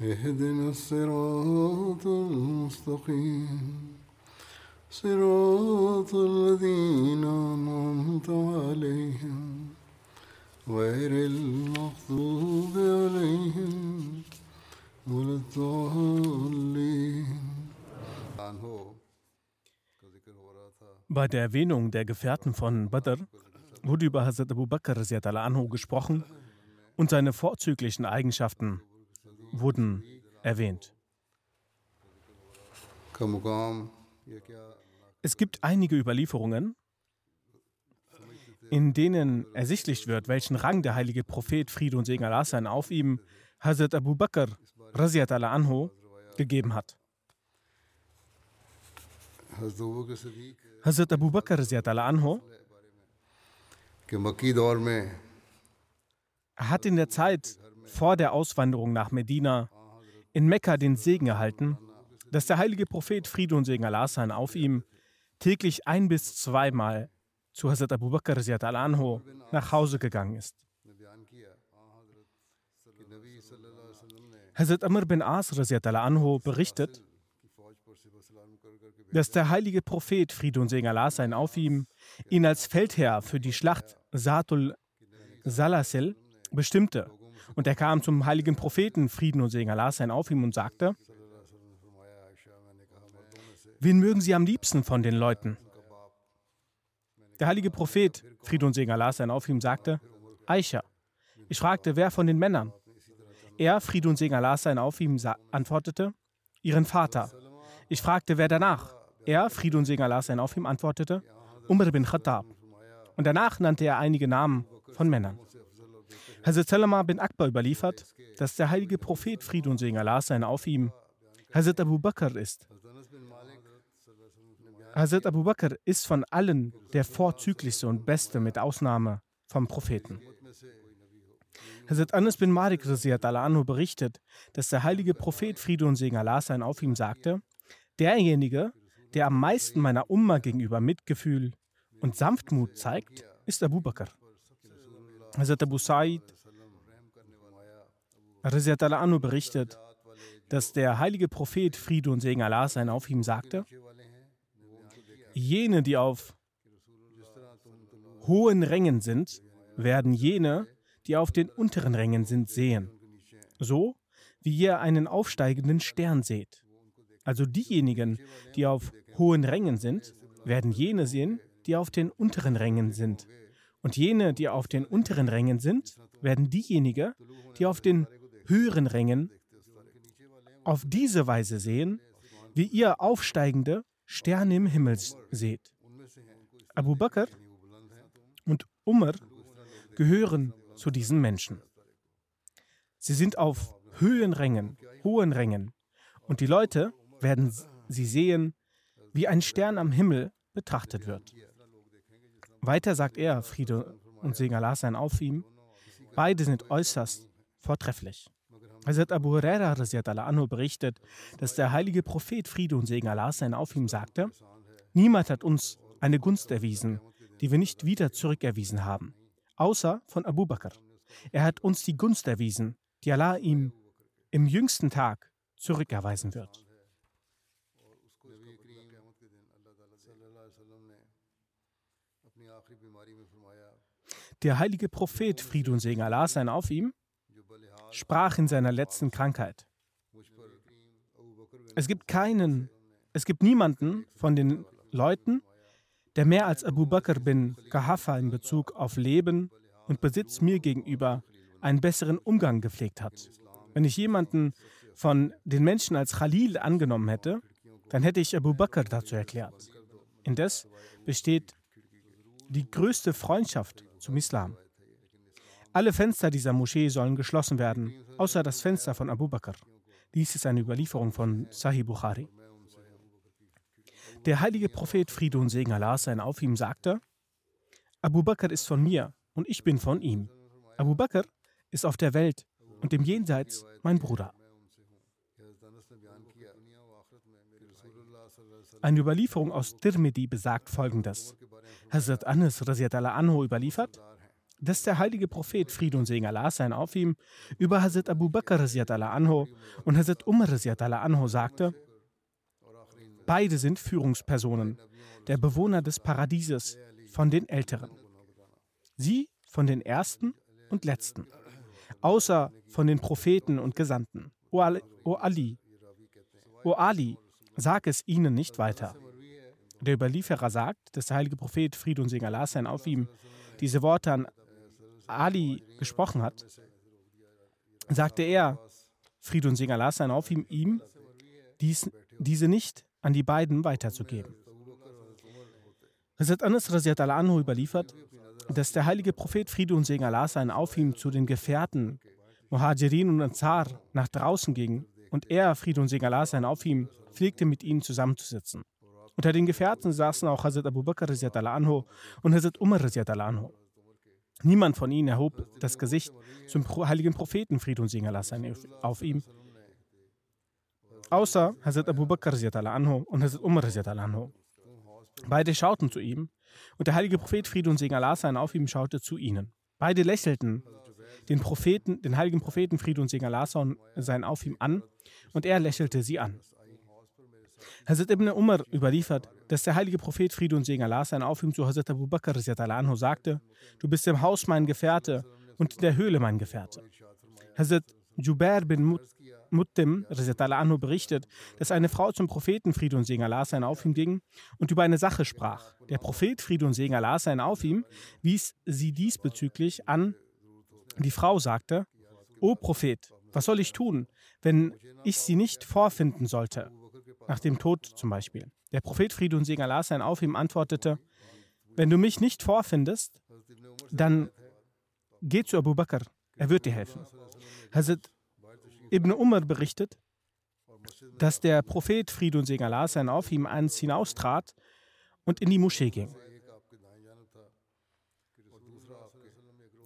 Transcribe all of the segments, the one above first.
اهدنا الصراط المستقيم صراط الذين أنعمت عليهم غير المغضوب عليهم ولا الضالين Bei der Erwähnung der Gefährten von Badr wurde über Hazrat Abu Bakr radiallahu anhu gesprochen und seine vorzüglichen Eigenschaften wurden erwähnt. Es gibt einige Überlieferungen, in denen ersichtlich wird, welchen Rang der heilige Prophet Friede und Segen Allah sein auf ihm Hazrat Abu Bakr Raziat Allah Anhu gegeben hat. Hazrat Abu Bakr Raziat Allah Anhu hat in der Zeit vor der Auswanderung nach Medina in Mekka den Segen erhalten, dass der heilige Prophet Friede und Segen Allah sein auf ihm täglich ein bis zweimal zu Hazrat Abu Bakr anho nach Hause gegangen ist. Hazrat Amr bin As anho berichtet, dass der heilige Prophet Friede und Segen Allah sein auf ihm ihn als Feldherr für die Schlacht Saatul Salasel bestimmte und er kam zum heiligen Propheten Frieden und Segen Allah sein auf ihm und sagte, Wen mögen Sie am liebsten von den Leuten? Der heilige Prophet Frieden und Segen Allah sein auf ihm sagte, Aisha. Ich fragte, wer von den Männern? Er, Frieden und Segen Allah sein auf ihm, antwortete, Ihren Vater. Ich fragte, wer danach? Er, Frieden und Segen Allah sein auf ihm, antwortete, Umar bin Khattab. Und danach nannte er einige Namen von Männern. Hazrat Salama bin Akbar überliefert, dass der heilige Prophet, Friede und Segen Allah sein auf ihm, Hazrat Abu Bakr ist. Hazrat Abu Bakr ist von allen der vorzüglichste und beste mit Ausnahme vom Propheten. Hazrat Anas bin Malik anhu berichtet, dass der heilige Prophet Friede und Segen Allah sein auf ihm sagte, derjenige, der am meisten meiner Umma gegenüber Mitgefühl und Sanftmut zeigt, ist Abu Bakr. Hazrat Abu Sa'id radiallahu anhu berichtet, dass der heilige Prophet Friede und Segen Allah sein auf ihm sagte, jene, die auf hohen Rängen sind, werden jene, die auf den unteren Rängen sind, sehen. So wie ihr einen aufsteigenden Stern seht. Also diejenigen, die auf hohen Rängen sind, werden jene sehen, die auf den unteren Rängen sind. Und jene, die auf den unteren Rängen sind, werden diejenigen, die auf den höheren Rängen auf diese Weise sehen, wie ihr aufsteigende Sterne im Himmel seht. Abu Bakr und Umar gehören zu diesen Menschen. Sie sind auf Höhenrängen, hohen Rängen, und die Leute werden sie sehen, wie ein Stern am Himmel betrachtet wird. Weiter sagt er, Friede und Segen Allah sein auf ihm, beide sind äußerst vortrefflich. Es hat Abu Huraira anhu berichtet, dass der heilige Prophet Friede und Segen Allah sein auf ihm sagte, niemand hat uns eine Gunst erwiesen, die wir nicht wieder zurückerwiesen haben, außer von Abu Bakr. Er hat uns die Gunst erwiesen, die Allah ihm im jüngsten Tag zurückerweisen wird. Der heilige Prophet Friede und Segen Allah sein auf ihm sprach in seiner letzten Krankheit. Es gibt keinen, es gibt niemanden von den Leuten, der mehr als Abu Bakr bin Kahafa in Bezug auf Leben und Besitz mir gegenüber einen besseren Umgang gepflegt hat. Wenn ich jemanden von den Menschen als Khalil angenommen hätte, dann hätte ich Abu Bakr dazu erklärt. Indes besteht die größte Freundschaft zum Islam. Alle Fenster dieser Moschee sollen geschlossen werden, außer das Fenster von Abu Bakr. Dies ist eine Überlieferung von Sahih Bukhari. Der heilige Prophet Friede und Segen Allah sein auf ihm sagte, Abu Bakr ist von mir und ich bin von ihm. Abu Bakr ist auf der Welt und im Jenseits mein Bruder. Eine Überlieferung aus Tirmidhi besagt folgendes. Hazrat Anas anhu überliefert, dass der heilige Prophet Friede und Segen Allah sein auf ihm über Hazrat Abu Bakr anhu und Hazrat Umar anhu sagte, beide sind Führungspersonen, der Bewohner des Paradieses von den Älteren. Sie von den Ersten und Letzten, außer von den Propheten und Gesandten. O Ali, o Ali, o Ali sag es ihnen nicht weiter. Der Überlieferer sagt, dass der heilige Prophet Fried und Segen Allah sein auf ihm diese Worte an Ali gesprochen hat, sagte er, Fried und Segen Allah sein auf ihm, ihm dies, diese nicht an die beiden weiterzugeben. Hazrat Anas anhu überliefert, dass der heilige Prophet Friede und Segen Allah sein auf ihm zu den Gefährten Muhajirin und Ansar nach draußen ging und er, Friede und Segen Allah sein auf ihm, pflegte mit ihnen zusammenzusitzen. Unter den Gefährten saßen auch Hazrat Abu Bakr anhu und Hazrat Umar anhu. Niemand von ihnen erhob das Gesicht zum heiligen Propheten, Friede und Segen Allah auf ihm, außer Hazrat Abu Bakr anhu und Hazrat Umar anhu. Beide schauten zu ihm und der heilige Prophet Friede und Segen sein auf ihm schaute zu ihnen. Beide lächelten den Propheten, den heiligen Propheten Friede und Segen Allah sein auf ihm an und er lächelte sie an. Hazrat ibn Umar überliefert, dass der heilige Prophet Friede und Segen Allah sein auf zu Hazrat Abu Bakr anhu sagte, du bist im Haus mein Gefährte und in der Höhle mein Gefährte. Hazrat Jubair bin Muttim anhu berichtet, dass eine Frau zum Propheten Friede und Segen Allah sein auf ging und über eine Sache sprach. Der Prophet Friede und Segen Allah sein auf ihm wies sie diesbezüglich an. Die Frau sagte, O Prophet, was soll ich tun, wenn ich sie nicht vorfinden sollte? Nach dem Tod zum Beispiel. Der Prophet Friede und Segen Allah sein auf ihm antwortete, wenn du mich nicht vorfindest, dann geh zu Abu Bakr, er wird dir helfen. Hazrat Ibn Umar berichtet, dass der Prophet Friede und Segen Allah sein auf ihm eins hinaustrat und in die Moschee ging.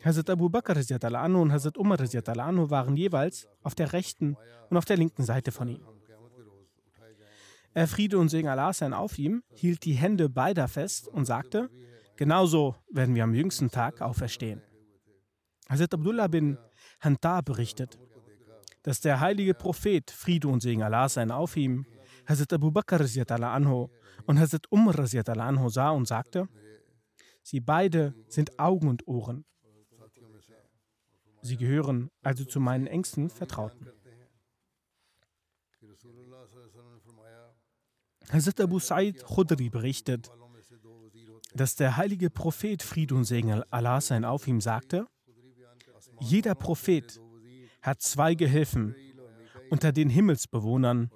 Hazrat Abu Bakr und Hazrat Umar waren jeweils auf der rechten und auf der linken Seite von ihm. Er Friede und Segen Allah sein auf ihm, hielt die Hände beider fest und sagte, genauso werden wir am jüngsten Tag auferstehen. Hazrat Abdullah bin Hantar berichtet, dass der heilige Prophet, Friede und Segen Allah sein auf ihm, Hazrat Abu Bakr anhu und Hazrat Umar anhu sah und sagte, sie beide sind Augen und Ohren. Sie gehören also zu meinen engsten Vertrauten. Hazrat Abu Sa'id Khudri berichtet, dass der heilige Prophet Friede und Segen Allah sein auf ihm sagte, jeder Prophet hat zwei Gehilfen, unter den Himmelsbewohnern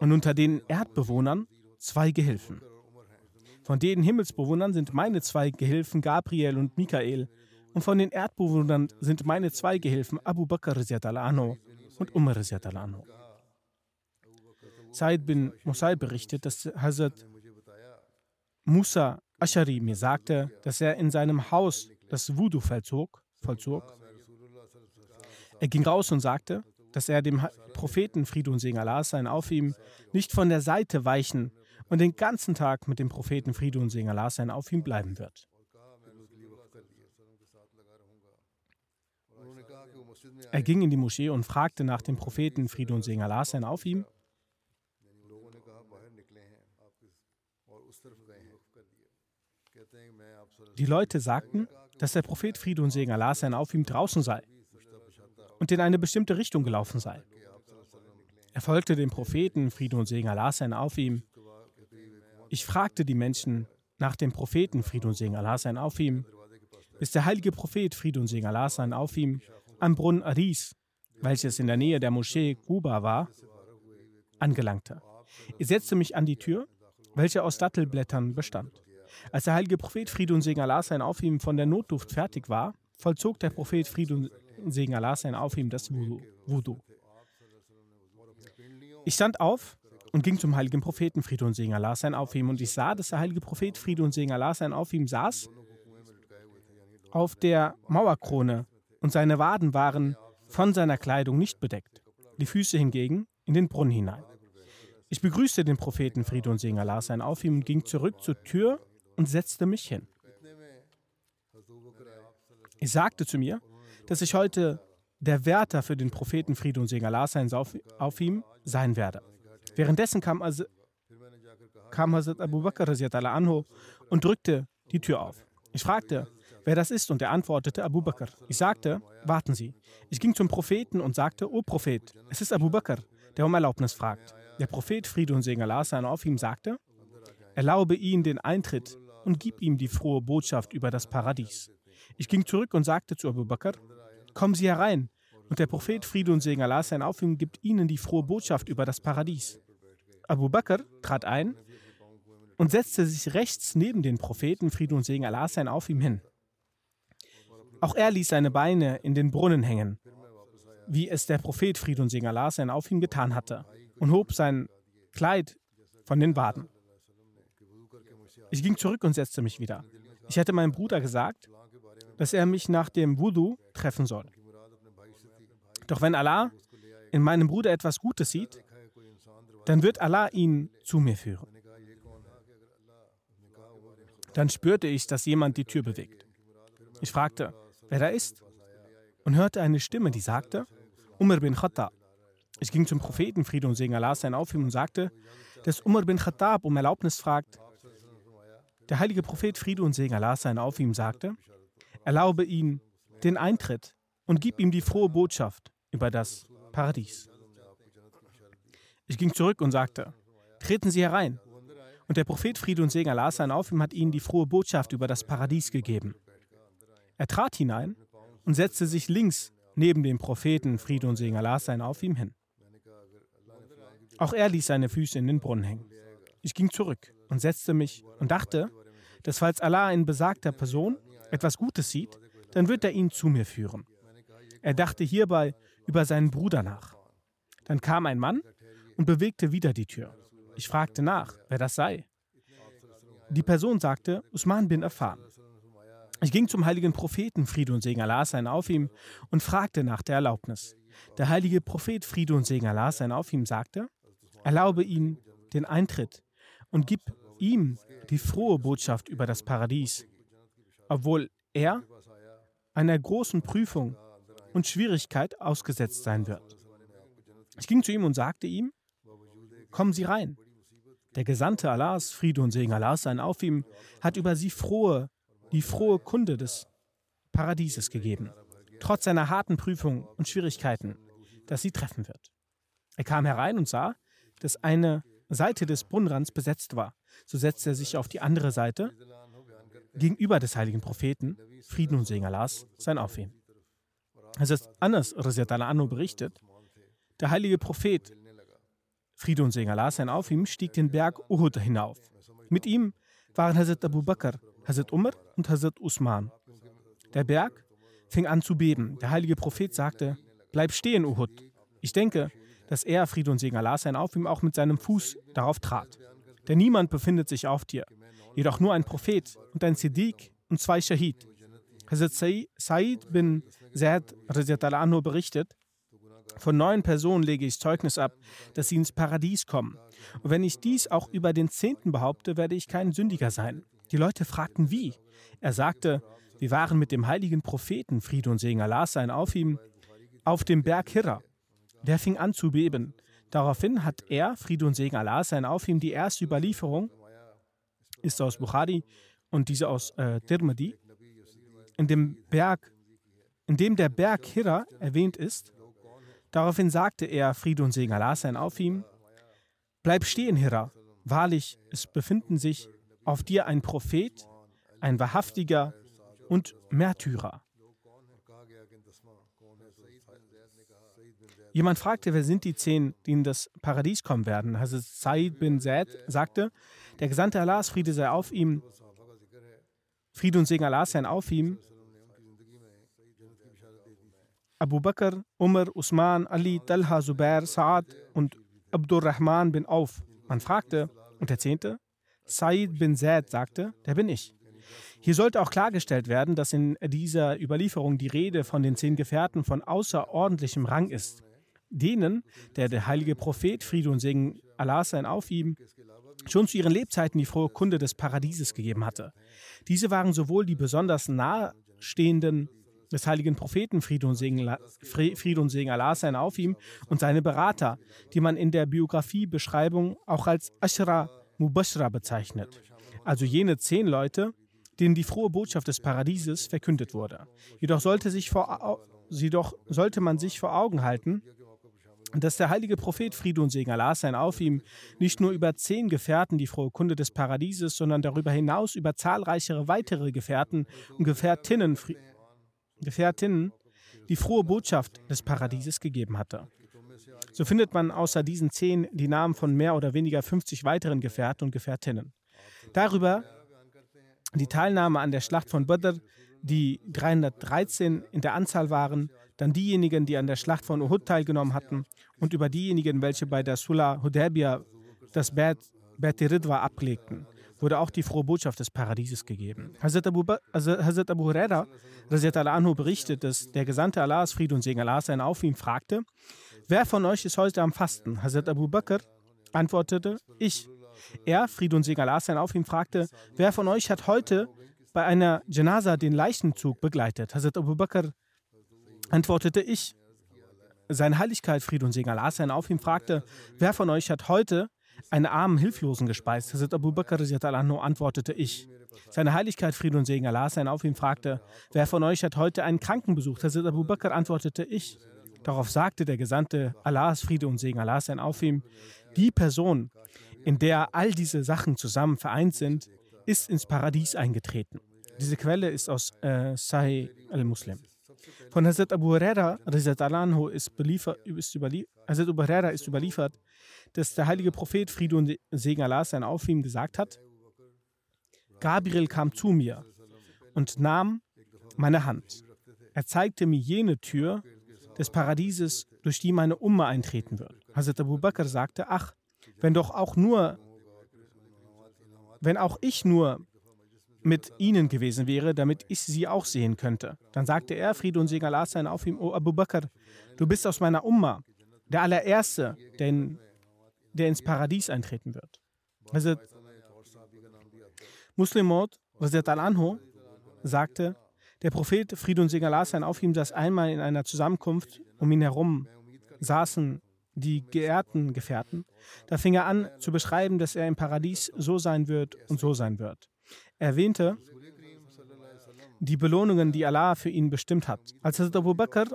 und unter den Erdbewohnern zwei Gehilfen. Von den Himmelsbewohnern sind meine zwei Gehilfen Gabriel und Michael und von den Erdbewohnern sind meine zwei Gehilfen Abu Bakr und Umar. Said bin Musay berichtet, dass Hazrat Musa Ashari mir sagte, dass er in seinem Haus das Voodoo vollzog, vollzog er ging raus und sagte, dass er dem Propheten Friede und Segen Allah sein auf ihm nicht von der Seite weichen und den ganzen Tag mit dem Propheten Friede und Segen Allah sein auf ihm bleiben wird. Er ging in die Moschee und fragte nach dem Propheten Friede und Segen Allah sein auf ihm. Die Leute sagten, dass der Prophet Friede und Segen Allah sein auf ihm draußen sei und in eine bestimmte Richtung gelaufen sei. Er folgte dem Propheten, Friede und Segen Allah sein auf ihm. Ich fragte die Menschen nach dem Propheten, Friede und Segen Allah sein auf ihm, bis der heilige Prophet, Friede und Segen Allah sein auf ihm, am Brunnen Aris, welches in der Nähe der Moschee Kuba war, angelangte. Ich setzte mich an die Tür, welche aus Dattelblättern bestand. Als der heilige Prophet, Friede und Segen Allah sein auf ihm, von der Notduft fertig war, vollzog der Prophet, Friede und Segen Allah sein auf ihm, das Wudu. Ich stand auf und ging zum heiligen Propheten Friede und Segen Allah sein auf ihm und ich sah, dass der heilige Prophet Friede und Segen Allah sein auf ihm saß auf der Mauerkrone und seine Waden waren von seiner Kleidung nicht bedeckt, die Füße hingegen in den Brunnen hinein. Ich begrüßte den Propheten Friede und Segen Allah sein auf ihm und ging zurück zur Tür und setzte mich hin. Ich sagte zu mir, dass ich heute der Wärter für den Propheten Friede und Segen Allah sein auf, auf ihm sein werde. Währenddessen kam, also, kam Hazrat Abu Bakr anhu und drückte die Tür auf. Ich fragte, wer das ist, und er antwortete Abu Bakr. Ich sagte, warten Sie. Ich ging zum Propheten und sagte, O Prophet, es ist Abu Bakr, der um Erlaubnis fragt. Der Prophet, Friede und Segen Allah sein auf ihm, sagte, erlaube ihm den Eintritt und gib ihm die frohe Botschaft über das Paradies. Ich ging zurück und sagte zu Abu Bakr, kommen Sie herein, und der Prophet Friede und Segen Allah sein auf gibt ihnen die frohe Botschaft über das Paradies. Abu Bakr trat ein und setzte sich rechts neben den Propheten Friede und Segen Allah sein auf ihm hin. Auch er ließ seine Beine in den Brunnen hängen, wie es der Prophet Friede und Segen Allah sein auf ihm getan hatte, und hob sein Kleid von den Waden. Ich ging zurück und setzte mich wieder. Ich hatte meinem Bruder gesagt, dass er mich nach dem Wudu treffen soll. Doch wenn Allah in meinem Bruder etwas Gutes sieht, dann wird Allah ihn zu mir führen. Dann spürte ich, dass jemand die Tür bewegt. Ich fragte, wer da ist, und hörte eine Stimme, die sagte, Umar bin Khattab. Ich ging zum Propheten, Friede und Segen Allah sein auf ihm und sagte, dass Umar bin Khattab um Erlaubnis fragt. Der heilige Prophet, Friede und Segen Allah sein auf ihm, sagte, erlaube ihm den Eintritt und gib ihm die frohe Botschaft über das Paradies. Ich ging zurück und sagte, treten Sie herein. Und der Prophet Friede und Segen Allah sein auf ihm hat ihnen die frohe Botschaft über das Paradies gegeben. Er trat hinein und setzte sich links neben dem Propheten Friede und Segen Allah sein auf ihm hin. Auch er ließ seine Füße in den Brunnen hängen. Ich ging zurück und setzte mich und dachte, dass falls Allah in besagter Person etwas Gutes sieht, dann wird er ihn zu mir führen. Er dachte hierbei über seinen Bruder nach. Dann kam ein Mann und bewegte wieder die Tür. Ich fragte nach, wer das sei. Die Person sagte, Usman bin erfahren. Ich ging zum heiligen Propheten, Friede und Segen Allah sein auf ihm, und fragte nach der Erlaubnis. Der heilige Prophet, Friede und Segen Allah sein auf ihm, sagte, erlaube ihm den Eintritt und gib ihm die frohe Botschaft über das Paradies, obwohl er einer großen Prüfung und Schwierigkeit ausgesetzt sein wird. Ich ging zu ihm und sagte ihm, kommen Sie rein. Der Gesandte Allahs, Friede und Segen Allahs sein auf ihm, hat über sie frohe, die frohe Kunde des Paradieses gegeben, trotz seiner harten Prüfung und Schwierigkeiten, dass sie treffen wird. Er kam herein und sah, dass eine Seite des Brunnenrands besetzt war. So setzte er sich auf die andere Seite gegenüber des heiligen Propheten, Frieden und Segen Allahs, sein auf ihm. Es ist Anas Anno berichtet, der heilige Prophet, Friede und Segen Allah sein auf ihm, stieg den Berg Uhud hinauf. Mit ihm waren Hazrat Abu Bakr, Hazrat Umar und Hazrat Usman. Der Berg fing an zu beben. Der heilige Prophet sagte, bleib stehen, Uhud. Ich denke, dass er, Friede und Segen Allah sein auf ihm, auch mit seinem Fuß darauf trat. Denn niemand befindet sich auf dir, jedoch nur ein Prophet und ein Siddiq und zwei Shahid. Hazrat Said bin Zaid anhu berichtet, von neun Personen lege ich Zeugnis ab, dass sie ins Paradies kommen. Und wenn ich dies auch über den Zehnten behaupte, werde ich kein Sündiger sein. Die Leute fragten, wie? Er sagte, wir waren mit dem heiligen Propheten, Friede und Segen Allah sein auf ihm, auf dem Berg Hira. Der fing an zu beben. Daraufhin hat er, Friede und Segen Allah sein auf ihm, die erste Überlieferung, ist aus Bukhari und diese aus äh, Tirmidhi, in dem Berg, in dem der Berg Hira erwähnt ist, Daraufhin sagte er, Friede und Segen Allah seien auf ihm, Bleib stehen, Hira. Wahrlich, es befinden sich auf dir ein Prophet, ein wahrhaftiger und Märtyrer. Jemand fragte, wer sind die zehn, die in das Paradies kommen werden? Hazrat Said bin Zaid sagte, der Gesandte Allahs, Friede sei auf ihm, Friede und Segen Allahs seien auf ihm, Abu Bakr, Umar, Usman, Ali, Talha, Zubair, Saad und Abdurrahman bin Auf. Man fragte und der Zehnte, Said bin Zaid sagte, der bin ich. Hier sollte auch klargestellt werden, dass in dieser Überlieferung die Rede von den zehn Gefährten von außerordentlichem Rang ist denen, der der heilige Prophet, Friede und Segen Allah sein auf ihm, schon zu ihren Lebzeiten die frohe Kunde des Paradieses gegeben hatte. Diese waren sowohl die besonders nahestehenden des heiligen Propheten, Friede und Segen, Friede und Segen Allah sein auf ihm, und seine Berater, die man in der Biografiebeschreibung auch als Ashra Mubashra bezeichnet. Also jene zehn Leute, denen die frohe Botschaft des Paradieses verkündet wurde. Jedoch sollte, sich vor, jedoch sollte man sich vor Augen halten, dass der heilige Prophet Friede und Segen Allah sein auf ihm nicht nur über zehn Gefährten die frohe Kunde des Paradieses, sondern darüber hinaus über zahlreichere weitere Gefährten und Gefährtinnen, Gefährtinnen die frohe Botschaft des Paradieses gegeben hatte. So findet man außer diesen zehn die Namen von mehr oder weniger 50 weiteren Gefährten und Gefährtinnen. Darüber die Teilnahme an der Schlacht von Badr, die 313 in der Anzahl waren, dann diejenigen, die an der Schlacht von Uhud teilgenommen hatten und über diejenigen, welche bei der Sulah Hudaybiyah das Bet Ridwa ablegten, wurde auch die frohe Botschaft des Paradieses gegeben. Hazrat Abu, also Hazrat Abu Huraira anhu berichtet, dass der Gesandte Allahs, Friede und Segen Allah sein auf ihn fragte, wer von euch ist heute am Fasten? Hazrat Abu Bakr antwortete, ich. Er, Friede und Segen Allah sein auf ihn fragte, wer von euch hat heute bei einer Janaza den Leichenzug begleitet? Hazrat Abu Bakr antwortete ich. Seine Heiligkeit, Friede und Segen Allah sein auf ihm, fragte, wer von euch hat heute einen armen Hilflosen gespeist? Hazrat Abu Bakr antwortete ich. Seine Heiligkeit, Friede und Segen Allah sein auf ihm, fragte, wer von euch hat heute einen Kranken besucht? Hazrat Abu Bakr antwortete ich. Darauf sagte der Gesandte Allahs Friede und Segen Allah sein auf ihm, die Person, in der all diese Sachen zusammen vereint sind, ist ins Paradies eingetreten. Diese Quelle ist aus äh, Sahih al-Muslim. Von Hazrat Abu Huraira ist, ist, Huraira ist überliefert, dass der heilige Prophet Friede und Segen Allah sein auf ihm gesagt hat, Gabriel kam zu mir und nahm meine Hand. Er zeigte mir jene Tür des Paradieses, durch die meine Umma eintreten wird. Hazrat Abu Bakr sagte, ach, wenn doch auch nur, wenn auch ich nur mit ihnen gewesen wäre, damit ich sie auch sehen könnte. Dann sagte er, Friede und Segen Allah sein auf ihm, O Abu Bakr, du bist aus meiner Umma, der allererste, der, in, der ins Paradies eintreten wird. Also, Muslim Maud, al-Anho, sagte, der Prophet, Friede und Segen Allah sein auf ihm, saß einmal in einer Zusammenkunft, um ihn herum saßen die geehrten Gefährten. Da fing er an zu beschreiben, dass er im Paradies so sein wird und so sein wird erwähnte die Belohnungen, die Allah für ihn bestimmt hat. Als Hazrat Abu Bakr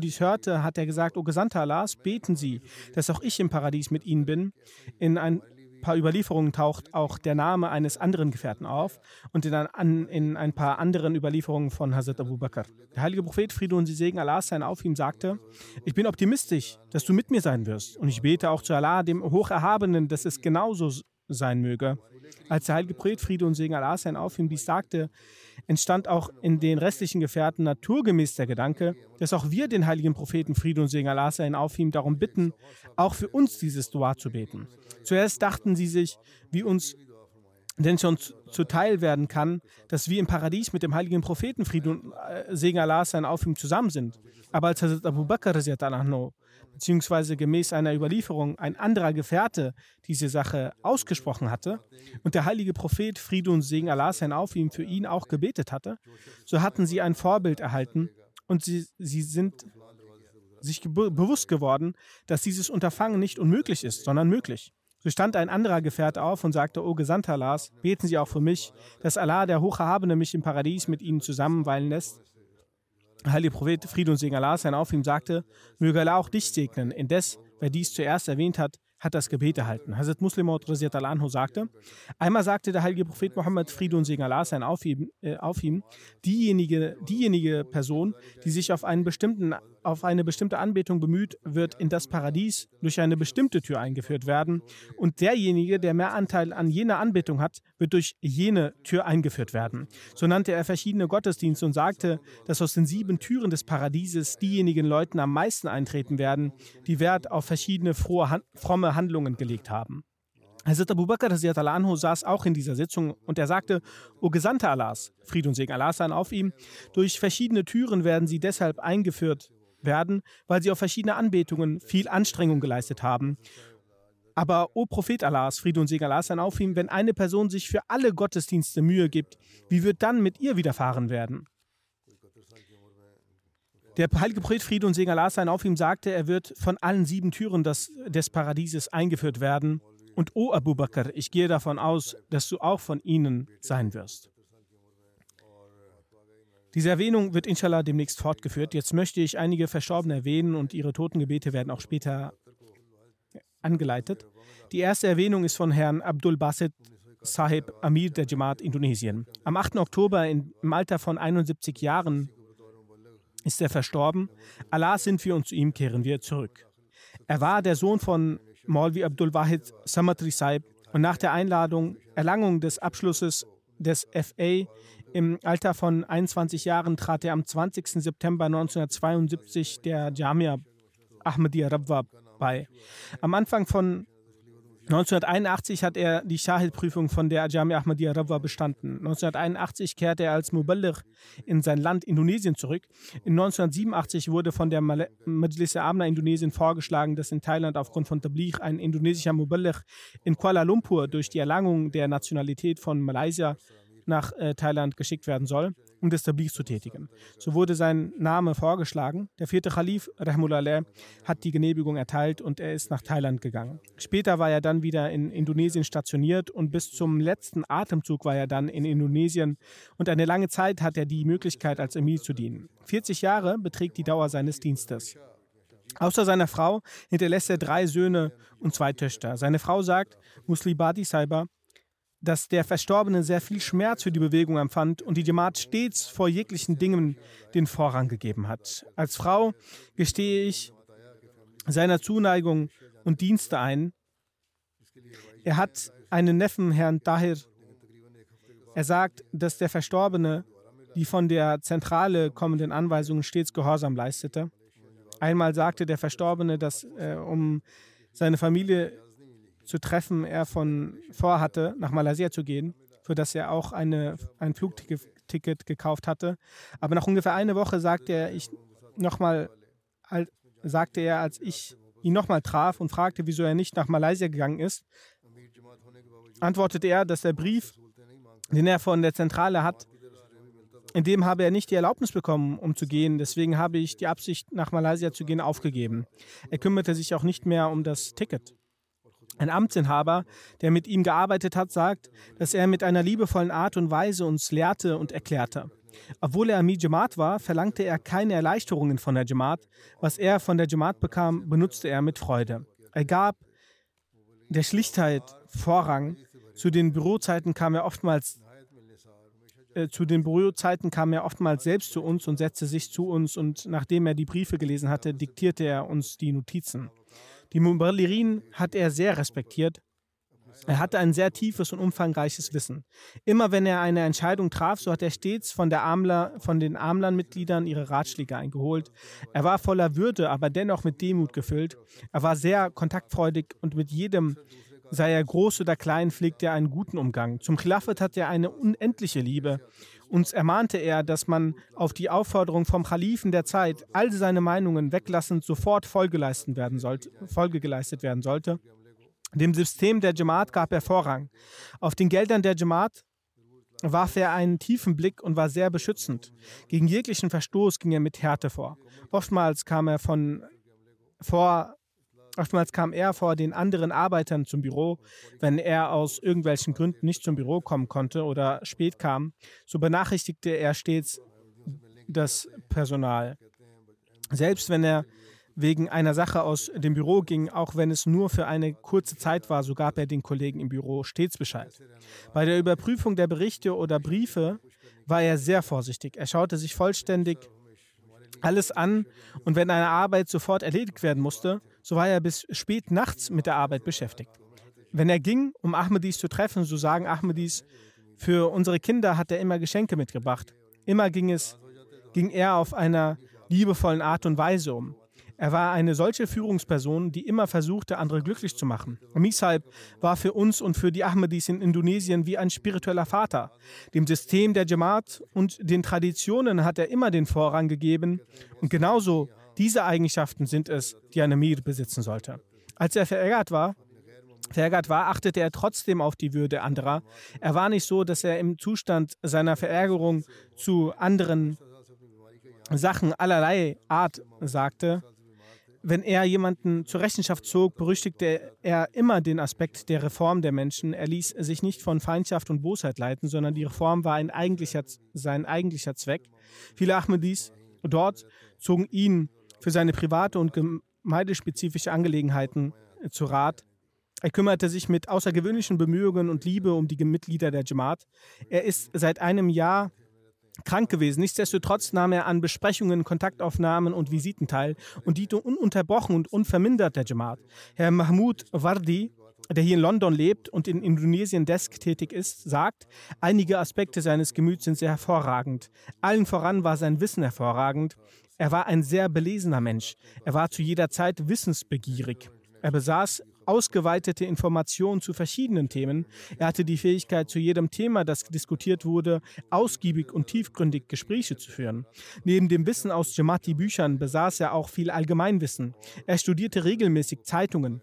dies hörte, hat er gesagt, O Gesandter Allahs, beten Sie, dass auch ich im Paradies mit Ihnen bin. In ein paar Überlieferungen taucht auch der Name eines anderen Gefährten auf und in ein, in ein paar anderen Überlieferungen von Hazrat Abu Bakr. Der heilige Prophet, Friede und Sie Segen Allah sein auf ihm, sagte, ich bin optimistisch, dass du mit mir sein wirst und ich bete auch zu Allah, dem Hocherhabenen, dass es genauso sein möge. Als der heilige Prophet Friede und Segen Allah sein auf ihm dies sagte, entstand auch in den restlichen Gefährten naturgemäß der Gedanke, dass auch wir den heiligen Propheten Friede und Segen Allah sein auf ihm darum bitten, auch für uns dieses Dua zu beten. Zuerst dachten sie sich, wie uns denn schon zuteil werden kann, dass wir im Paradies mit dem heiligen Propheten Friede und äh, Segen Allah sein auf ihm zusammen sind. Aber als Hazrat Abu Bakr beziehungsweise gemäß einer Überlieferung ein anderer Gefährte diese Sache ausgesprochen hatte und der heilige Prophet Friede und Segen Allah sein auf ihm für ihn auch gebetet hatte, so hatten sie ein Vorbild erhalten und sie, sie sind sich bewusst geworden, dass dieses Unterfangen nicht unmöglich ist, sondern möglich. So stand ein anderer Gefährte auf und sagte, O Gesandter Allahs, beten Sie auch für mich, dass Allah, der Hocherhabene, mich im Paradies mit Ihnen zusammenweilen lässt Heilige Prophet Friede und Segen Allah sein auf ihm sagte, möge Allah auch dich segnen. Indes, wer dies zuerst erwähnt hat, hat das Gebet erhalten. Hazrat Muslim anhu sagte, einmal sagte der heilige Prophet Mohammed, Friede und Segen Allah sein auf ihm, äh, auf ihm diejenige, diejenige Person, die sich auf, einen bestimmten, auf eine bestimmte Anbetung bemüht, wird in das Paradies durch eine bestimmte Tür eingeführt werden und derjenige, der mehr Anteil an jener Anbetung hat, wird durch jene Tür eingeführt werden. So nannte er verschiedene Gottesdienste und sagte, dass aus den sieben Türen des Paradieses diejenigen Leuten am meisten eintreten werden, die Wert auf verschiedene frohe, fromme Handlungen gelegt haben. Hazrat Abu Bakr anhu saß auch in dieser Sitzung und er sagte, O Gesandter Allahs, Fried und Segen Allah seien auf ihm, durch verschiedene Türen werden sie deshalb eingeführt werden, weil sie auf verschiedene Anbetungen viel Anstrengung geleistet haben. Aber, O Prophet Allahs, Friede und Segen Allah seien auf ihm, wenn eine Person sich für alle Gottesdienste Mühe gibt, wie wird dann mit ihr widerfahren werden? Der heilige Prophet Friede und Segen Allah sein auf ihm sagte, er wird von allen sieben Türen des, des Paradieses eingeführt werden. Und o Abu Bakr, ich gehe davon aus, dass du auch von ihnen sein wirst. Diese Erwähnung wird inshallah demnächst fortgeführt. Jetzt möchte ich einige Verstorbene erwähnen und ihre Totengebete werden auch später angeleitet. Die erste Erwähnung ist von Herrn Abdul Basit Sahib Amir der Jamaat Indonesien. Am 8. Oktober im Alter von 71 Jahren ist er verstorben. Allah sind wir und zu ihm kehren wir zurück. Er war der Sohn von Maulvi Abdul Wahid Samatri Saib und nach der Einladung, Erlangung des Abschlusses des FA im Alter von 21 Jahren trat er am 20. September 1972 der Jamia Ahmadiyya Rabwa bei. Am Anfang von 1981 hat er die Shahid-Prüfung von der Ajami Ahmadiyya Rawa bestanden. 1981 kehrte er als Muballigh in sein Land Indonesien zurück. In 1987 wurde von der Majlis Amna Indonesien vorgeschlagen, dass in Thailand aufgrund von Tabligh ein indonesischer Muballigh in Kuala Lumpur durch die Erlangung der Nationalität von Malaysia nach äh, Thailand geschickt werden soll, um das Tabligh zu tätigen. So wurde sein Name vorgeschlagen. Der vierte Khalif, Rahmullah, hat die Genehmigung erteilt und er ist nach Thailand gegangen. Später war er dann wieder in Indonesien stationiert und bis zum letzten Atemzug war er dann in Indonesien und eine lange Zeit hat er die Möglichkeit, als Emir zu dienen. 40 Jahre beträgt die Dauer seines Dienstes. Außer seiner Frau hinterlässt er drei Söhne und zwei Töchter. Seine Frau sagt, Muslibadi Saiba, dass der Verstorbene sehr viel Schmerz für die Bewegung empfand und die Jamaat stets vor jeglichen Dingen den Vorrang gegeben hat. Als Frau gestehe ich seiner Zuneigung und Dienste ein. Er hat einen Neffen, Herrn Dahir. Er sagt, dass der Verstorbene die von der Zentrale kommenden Anweisungen stets Gehorsam leistete. Einmal sagte der Verstorbene, dass äh, um seine Familie zu treffen er von vorhatte, nach Malaysia zu gehen, für das er auch eine, ein Flugticket gekauft hatte. Aber nach ungefähr einer Woche sagte er, ich nochmal, sagte er, als ich ihn nochmal traf und fragte, wieso er nicht nach Malaysia gegangen ist, antwortete er, dass der Brief, den er von der Zentrale hat, in dem habe er nicht die Erlaubnis bekommen, um zu gehen. Deswegen habe ich die Absicht, nach Malaysia zu gehen, aufgegeben. Er kümmerte sich auch nicht mehr um das Ticket. Ein Amtsinhaber, der mit ihm gearbeitet hat, sagt, dass er mit einer liebevollen Art und Weise uns lehrte und erklärte. Obwohl er Amir Jamaat war, verlangte er keine Erleichterungen von der Jamaat. Was er von der Jamaat bekam, benutzte er mit Freude. Er gab der Schlichtheit Vorrang. Zu den Bürozeiten kam er oftmals äh, zu den Bürozeiten kam er oftmals selbst zu uns und setzte sich zu uns und nachdem er die Briefe gelesen hatte, diktierte er uns die Notizen. Die Muballirin hat er sehr respektiert. Er hatte ein sehr tiefes und umfangreiches Wissen. Immer wenn er eine Entscheidung traf, so hat er stets von, Amler, von den Amlan-Mitgliedern ihre Ratschläge eingeholt. Er war voller Würde, aber dennoch mit Demut gefüllt. Er war sehr kontaktfreudig und mit jedem, sei er groß oder klein, pflegte er einen guten Umgang. Zum Khilafat hat er eine unendliche Liebe. Uns ermahnte er, dass man auf die Aufforderung vom Khalifen der Zeit, all seine Meinungen weglassend sofort Folge, leisten werden sollte, Folge geleistet werden sollte. Dem System der Jamaat gab er Vorrang. Auf den Geldern der Jamaat warf er einen tiefen Blick und war sehr beschützend. Gegen jeglichen Verstoß ging er mit Härte vor. Oftmals kam er von vor Oftmals kam er vor den anderen Arbeitern zum Büro, wenn er aus irgendwelchen Gründen nicht zum Büro kommen konnte oder spät kam. So benachrichtigte er stets das Personal. Selbst wenn er wegen einer Sache aus dem Büro ging, auch wenn es nur für eine kurze Zeit war, so gab er den Kollegen im Büro stets Bescheid. Bei der Überprüfung der Berichte oder Briefe war er sehr vorsichtig. Er schaute sich vollständig alles an und wenn eine Arbeit sofort erledigt werden musste, so war er bis spät nachts mit der Arbeit beschäftigt. Wenn er ging, um Ahmedis zu treffen, so sagen Ahmedis, für unsere Kinder hat er immer Geschenke mitgebracht. Immer ging es, ging er auf einer liebevollen Art und Weise um. Er war eine solche Führungsperson, die immer versuchte, andere glücklich zu machen. Misaib war für uns und für die Ahmadis in Indonesien wie ein spiritueller Vater. Dem System der Jamaat und den Traditionen hat er immer den Vorrang gegeben. Und genauso diese Eigenschaften sind es, die ein Emir besitzen sollte. Als er verärgert war, verärgert war, achtete er trotzdem auf die Würde anderer. Er war nicht so, dass er im Zustand seiner Verärgerung zu anderen Sachen allerlei Art sagte, wenn er jemanden zur Rechenschaft zog, berüchtigte er immer den Aspekt der Reform der Menschen. Er ließ sich nicht von Feindschaft und Bosheit leiten, sondern die Reform war eigentlicher, sein eigentlicher Zweck. Viele Ahmadis dort zogen ihn für seine private und gemeindespezifische Angelegenheiten zu Rat. Er kümmerte sich mit außergewöhnlichen Bemühungen und Liebe um die Mitglieder der Jamaat. Er ist seit einem Jahr krank gewesen. Nichtsdestotrotz nahm er an Besprechungen, Kontaktaufnahmen und Visiten teil und diente ununterbrochen und unvermindert der Jamaat. Herr Mahmoud Wardi, der hier in London lebt und in Indonesien Desk tätig ist, sagt, einige Aspekte seines Gemüts sind sehr hervorragend. Allen voran war sein Wissen hervorragend. Er war ein sehr belesener Mensch. Er war zu jeder Zeit wissensbegierig. Er besaß ausgeweitete Informationen zu verschiedenen Themen. Er hatte die Fähigkeit, zu jedem Thema, das diskutiert wurde, ausgiebig und tiefgründig Gespräche zu führen. Neben dem Wissen aus Jemati-Büchern besaß er auch viel Allgemeinwissen. Er studierte regelmäßig Zeitungen.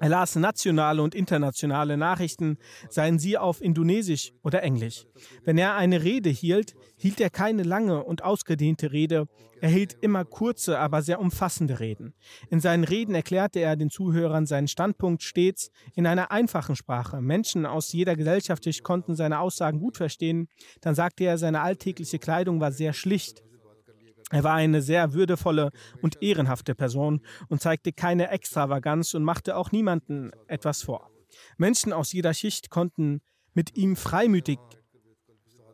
Er las nationale und internationale Nachrichten, seien sie auf Indonesisch oder Englisch. Wenn er eine Rede hielt, hielt er keine lange und ausgedehnte Rede, er hielt immer kurze, aber sehr umfassende Reden. In seinen Reden erklärte er den Zuhörern seinen Standpunkt stets in einer einfachen Sprache. Menschen aus jeder Gesellschaft konnten seine Aussagen gut verstehen. Dann sagte er, seine alltägliche Kleidung war sehr schlicht. Er war eine sehr würdevolle und ehrenhafte Person und zeigte keine Extravaganz und machte auch niemanden etwas vor. Menschen aus jeder Schicht konnten mit ihm freimütig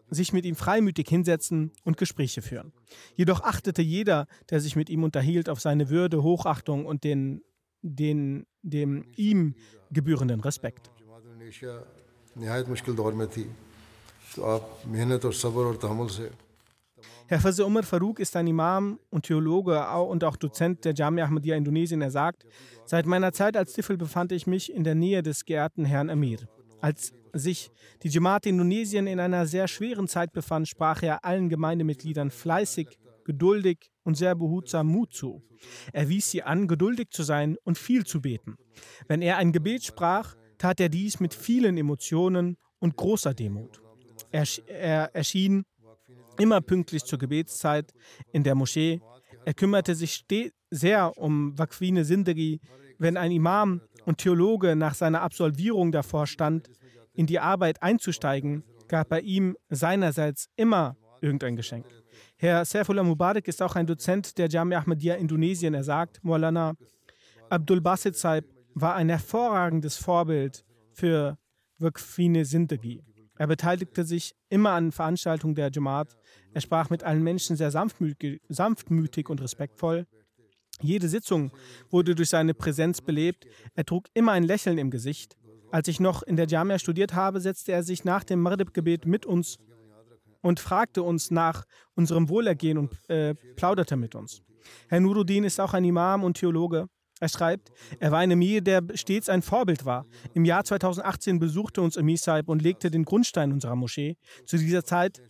sich mit ihm freimütig hinsetzen und Gespräche führen. Jedoch achtete jeder, der sich mit ihm unterhielt, auf seine Würde, Hochachtung und den, den dem ihm gebührenden Respekt. Herr Umar Farouk ist ein Imam und Theologe und auch Dozent der Jamia Ahmadiyya Indonesien. Er sagt, seit meiner Zeit als Tifel befand ich mich in der Nähe des geehrten Herrn Amir. Als sich die Jamaat Indonesien in einer sehr schweren Zeit befand, sprach er allen Gemeindemitgliedern fleißig, geduldig und sehr behutsam Mut zu. Er wies sie an, geduldig zu sein und viel zu beten. Wenn er ein Gebet sprach, tat er dies mit vielen Emotionen und großer Demut. Er, er erschien immer pünktlich zur Gebetszeit in der Moschee. Er kümmerte sich sehr um Waqfine Sindegi. Wenn ein Imam und Theologe nach seiner Absolvierung davor stand, in die Arbeit einzusteigen, gab er ihm seinerseits immer irgendein Geschenk. Herr Saifullah Mubarak ist auch ein Dozent der Jamia Ahmadiyya Indonesien. Er sagt, Maulana Abdul Basit Saib war ein hervorragendes Vorbild für Waqfine Sindegi. Er beteiligte sich immer an Veranstaltungen der Jamaat. Er sprach mit allen Menschen sehr sanftmütig, und respektvoll. Jede Sitzung wurde durch seine Präsenz belebt. Er trug immer ein Lächeln im Gesicht. Als ich noch in der Jamia studiert habe, setzte er sich nach dem Maghrib-Gebet mit uns und fragte uns nach unserem Wohlergehen und äh, plauderte mit uns. Herr Nuruddin ist auch ein Imam und Theologe. Er schreibt, er war ein Emir, der stets ein Vorbild war. Im Jahr 2018 besuchte uns Emir Saib und legte den Grundstein unserer Moschee. Zu dieser Zeit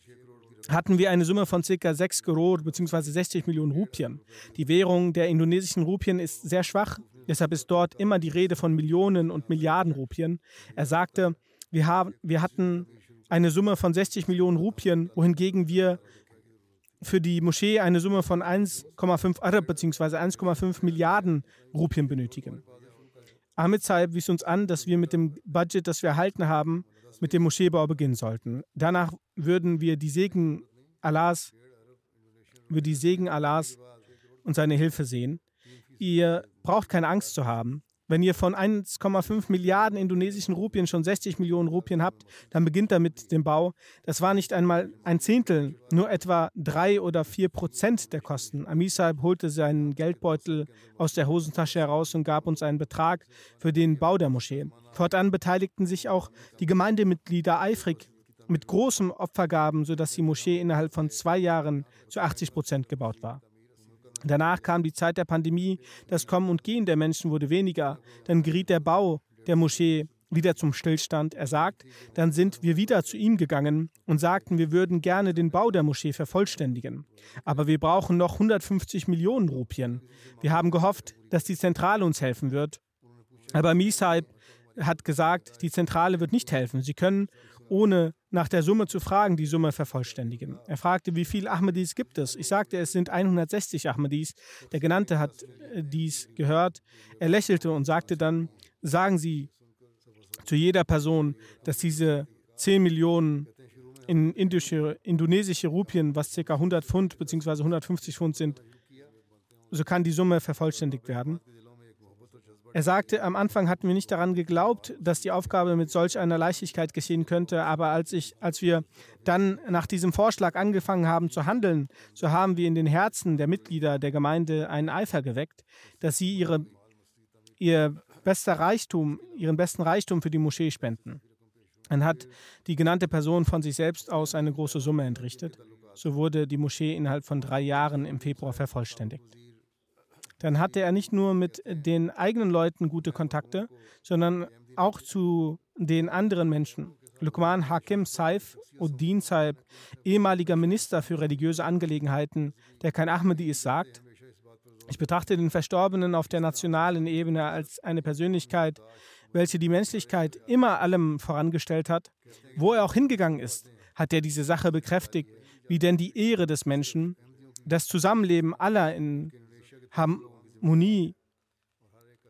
hatten wir eine Summe von ca. 6 Crore bzw. 60 Millionen Rupien. Die Währung der indonesischen Rupien ist sehr schwach, deshalb ist dort immer die Rede von Millionen und Milliarden Rupien. Er sagte, wir, haben, wir hatten eine Summe von 60 Millionen Rupien, wohingegen wir für die Moschee eine Summe von 1,5 Arab bzw. 1,5 Milliarden Rupien benötigen. Ahmed Saib wies uns an, dass wir mit dem Budget, das wir erhalten haben, mit dem Moscheebau beginnen sollten. Danach würden wir die Segen Allahs wir die Segen Allahs und seine Hilfe sehen. Ihr braucht keine Angst zu haben. Wenn ihr von 1,5 Milliarden indonesischen Rupien schon 60 Millionen Rupien habt, dann beginnt damit dem Bau. Das war nicht einmal ein Zehntel, nur etwa drei oder vier Prozent der Kosten. Amisab holte seinen Geldbeutel aus der Hosentasche heraus und gab uns einen Betrag für den Bau der Moschee. Fortan beteiligten sich auch die Gemeindemitglieder eifrig mit großen Opfergaben, sodass die Moschee innerhalb von zwei Jahren zu 80 Prozent gebaut war. Danach kam die Zeit der Pandemie, das Kommen und Gehen der Menschen wurde weniger, dann geriet der Bau der Moschee wieder zum Stillstand. Er sagt, dann sind wir wieder zu ihm gegangen und sagten, wir würden gerne den Bau der Moschee vervollständigen. Aber wir brauchen noch 150 Millionen Rupien. Wir haben gehofft, dass die Zentrale uns helfen wird. Aber Misaib hat gesagt, die Zentrale wird nicht helfen. Sie können ohne nach der Summe zu fragen, die Summe vervollständigen. Er fragte, wie viele Ahmadis gibt es? Ich sagte, es sind 160 Ahmadis. Der Genannte hat äh, dies gehört. Er lächelte und sagte dann, sagen Sie zu jeder Person, dass diese 10 Millionen in indische, indonesische Rupien, was ca. 100 Pfund bzw. 150 Pfund sind, so kann die Summe vervollständigt werden. Er sagte, am Anfang hatten wir nicht daran geglaubt, dass die Aufgabe mit solch einer Leichtigkeit geschehen könnte, aber als, ich, als wir dann nach diesem Vorschlag angefangen haben zu handeln, so haben wir in den Herzen der Mitglieder der Gemeinde einen Eifer geweckt, dass sie ihre, ihr bester Reichtum, ihren besten Reichtum für die Moschee spenden. Dann hat die genannte Person von sich selbst aus eine große Summe entrichtet. So wurde die Moschee innerhalb von drei Jahren im Februar vervollständigt dann hatte er nicht nur mit den eigenen Leuten gute Kontakte, sondern auch zu den anderen Menschen. Lukman Hakim Saif Uddin Saib, ehemaliger Minister für religiöse Angelegenheiten, der kein Ahmadi ist, sagt, ich betrachte den Verstorbenen auf der nationalen Ebene als eine Persönlichkeit, welche die Menschlichkeit immer allem vorangestellt hat. Wo er auch hingegangen ist, hat er diese Sache bekräftigt, wie denn die Ehre des Menschen, das Zusammenleben aller in Harmonie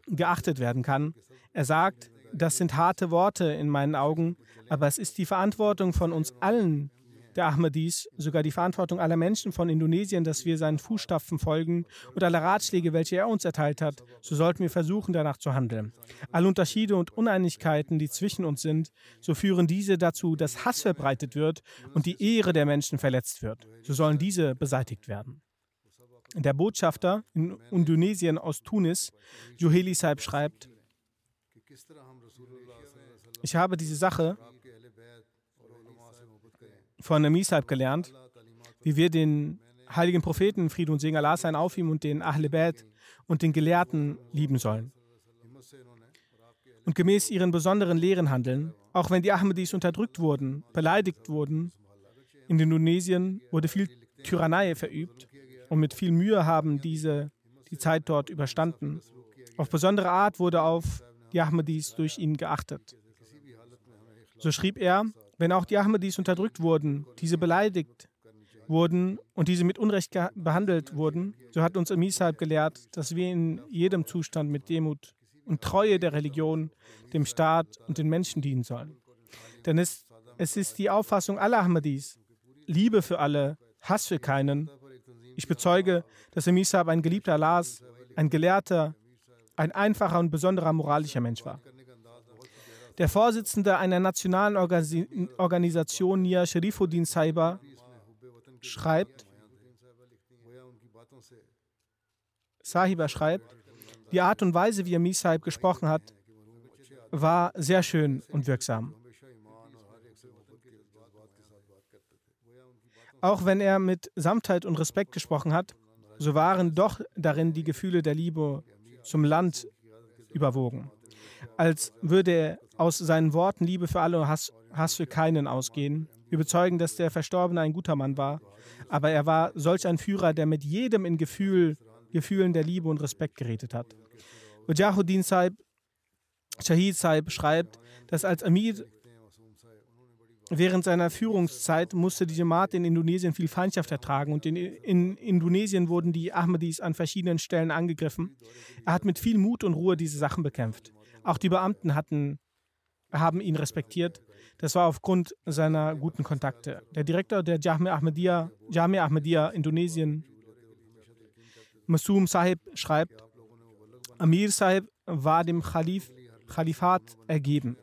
geachtet werden kann. Er sagt, das sind harte Worte in meinen Augen, aber es ist die Verantwortung von uns allen, der Ahmadis, sogar die Verantwortung aller Menschen von Indonesien, dass wir seinen Fußstapfen folgen und alle Ratschläge, welche er uns erteilt hat, so sollten wir versuchen, danach zu handeln. Alle Unterschiede und Uneinigkeiten, die zwischen uns sind, so führen diese dazu, dass Hass verbreitet wird und die Ehre der Menschen verletzt wird. So sollen diese beseitigt werden. Der Botschafter in Indonesien aus Tunis, Joheli Saib, schreibt, ich habe diese Sache von Nami Saib gelernt, wie wir den heiligen Propheten, Friede und Segen Allah sein auf ihm und den Ahle Bayt und den Gelehrten lieben sollen. Und gemäß ihren besonderen Lehren handeln, auch wenn die Ahmadis unterdrückt wurden, beleidigt wurden. In Indonesien wurde viel Tyrannei verübt und mit viel Mühe haben diese die Zeit dort überstanden. Auf besondere Art wurde auf die Ahmadis durch ihn geachtet. So schrieb er, wenn auch die Ahmadis unterdrückt wurden, diese beleidigt wurden und diese mit Unrecht behandelt wurden, so hat uns Amisab gelehrt, dass wir in jedem Zustand mit Demut und Treue der Religion, dem Staat und den Menschen dienen sollen. Denn es, es ist die Auffassung aller Ahmadis, Liebe für alle, Hass für keinen ich bezeuge, dass Emisab ein geliebter Allahs, ein Gelehrter, ein einfacher und besonderer moralischer Mensch war. Der Vorsitzende einer nationalen Organisation, Nia Sharifuddin Saiba, schreibt, Sahiba schreibt, die Art und Weise, wie er Misaib gesprochen hat, war sehr schön und wirksam. Auch wenn er mit Samtheit und Respekt gesprochen hat, so waren doch darin die Gefühle der Liebe zum Land überwogen. Als würde er aus seinen Worten Liebe für alle und Hass, Hass für keinen ausgehen. Wir bezeugen, dass der Verstorbene ein guter Mann war, aber er war solch ein Führer, der mit jedem in Gefühl, Gefühlen der Liebe und Respekt geredet hat. Mujahuddin Saib, Shahid Saib schreibt, dass als Amir Während seiner Führungszeit musste die Jamaat in Indonesien viel Feindschaft ertragen und in, in, Indonesien wurden die Ahmadis an verschiedenen Stellen angegriffen. Er hat mit viel Mut und Ruhe diese Sachen bekämpft. Auch die Beamten hatten haben ihn respektiert. Das war aufgrund seiner guten Kontakte. Der Direktor der Jamia Ahmadiyya, Jamia Ahmadiyya Indonesien, Masum Sahib, schreibt, Amir Sahib war dem Khalif, Khalifat ergeben.